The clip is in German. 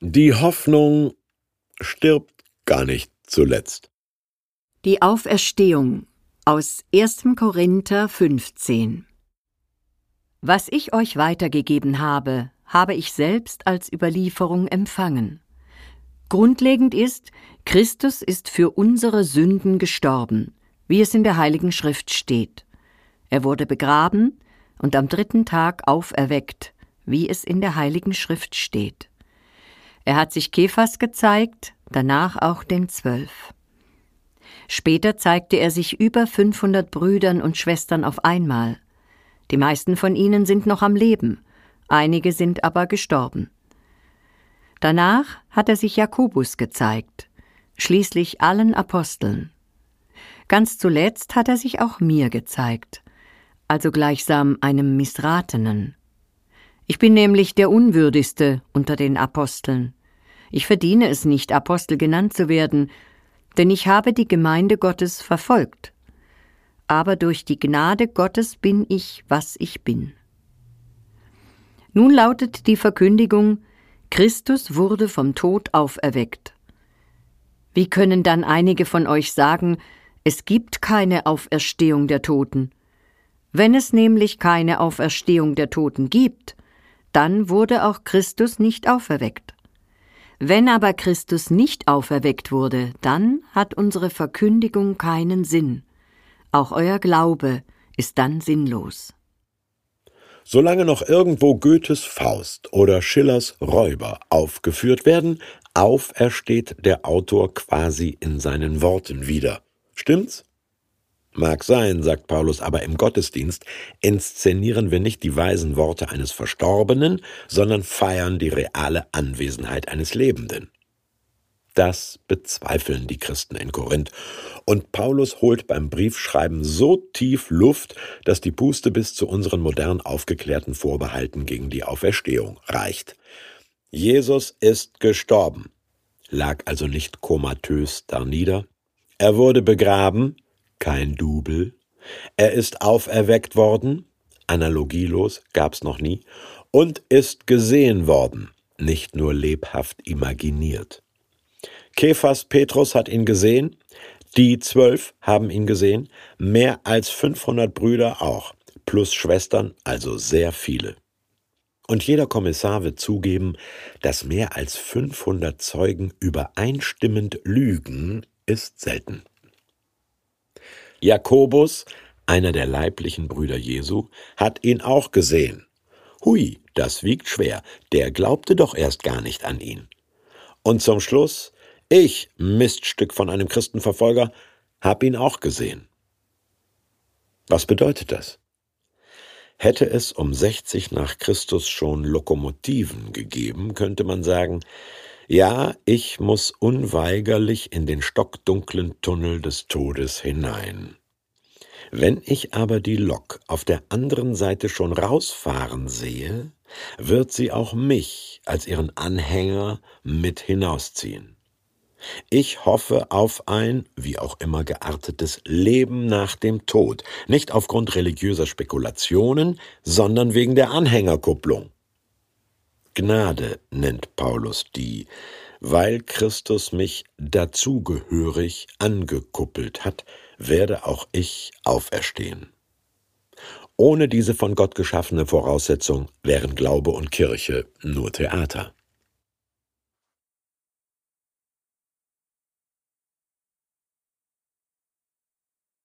Die Hoffnung stirbt gar nicht zuletzt. Die Auferstehung aus 1. Korinther 15 Was ich euch weitergegeben habe, habe ich selbst als Überlieferung empfangen. Grundlegend ist, Christus ist für unsere Sünden gestorben, wie es in der Heiligen Schrift steht. Er wurde begraben und am dritten Tag auferweckt, wie es in der Heiligen Schrift steht. Er hat sich Kephas gezeigt, danach auch den Zwölf. Später zeigte er sich über 500 Brüdern und Schwestern auf einmal. Die meisten von ihnen sind noch am Leben, einige sind aber gestorben. Danach hat er sich Jakobus gezeigt, schließlich allen Aposteln. Ganz zuletzt hat er sich auch mir gezeigt, also gleichsam einem Missratenen. Ich bin nämlich der Unwürdigste unter den Aposteln. Ich verdiene es nicht, Apostel genannt zu werden, denn ich habe die Gemeinde Gottes verfolgt. Aber durch die Gnade Gottes bin ich, was ich bin. Nun lautet die Verkündigung, Christus wurde vom Tod auferweckt. Wie können dann einige von euch sagen, es gibt keine Auferstehung der Toten? Wenn es nämlich keine Auferstehung der Toten gibt, dann wurde auch Christus nicht auferweckt. Wenn aber Christus nicht auferweckt wurde, dann hat unsere Verkündigung keinen Sinn. Auch euer Glaube ist dann sinnlos. Solange noch irgendwo Goethes Faust oder Schillers Räuber aufgeführt werden, aufersteht der Autor quasi in seinen Worten wieder. Stimmt's? Mag sein, sagt Paulus, aber im Gottesdienst inszenieren wir nicht die weisen Worte eines Verstorbenen, sondern feiern die reale Anwesenheit eines Lebenden. Das bezweifeln die Christen in Korinth. Und Paulus holt beim Briefschreiben so tief Luft, dass die Puste bis zu unseren modern aufgeklärten Vorbehalten gegen die Auferstehung reicht. Jesus ist gestorben, lag also nicht komatös darnieder. Er wurde begraben, kein Double. Er ist auferweckt worden, analogielos gab's noch nie, und ist gesehen worden, nicht nur lebhaft imaginiert. Kephas Petrus hat ihn gesehen, die zwölf haben ihn gesehen, mehr als 500 Brüder auch, plus Schwestern, also sehr viele. Und jeder Kommissar wird zugeben, dass mehr als 500 Zeugen übereinstimmend lügen, ist selten. Jakobus, einer der leiblichen Brüder Jesu, hat ihn auch gesehen. Hui, das wiegt schwer, der glaubte doch erst gar nicht an ihn. Und zum Schluss, ich, Miststück von einem Christenverfolger, hab ihn auch gesehen. Was bedeutet das? Hätte es um 60 nach Christus schon Lokomotiven gegeben, könnte man sagen, ja, ich muss unweigerlich in den stockdunklen Tunnel des Todes hinein. Wenn ich aber die Lok auf der anderen Seite schon rausfahren sehe, wird sie auch mich als ihren Anhänger mit hinausziehen. Ich hoffe auf ein, wie auch immer geartetes Leben nach dem Tod, nicht aufgrund religiöser Spekulationen, sondern wegen der Anhängerkupplung. Gnade nennt Paulus die, weil Christus mich dazugehörig angekuppelt hat, werde auch ich auferstehen. Ohne diese von Gott geschaffene Voraussetzung wären Glaube und Kirche nur Theater.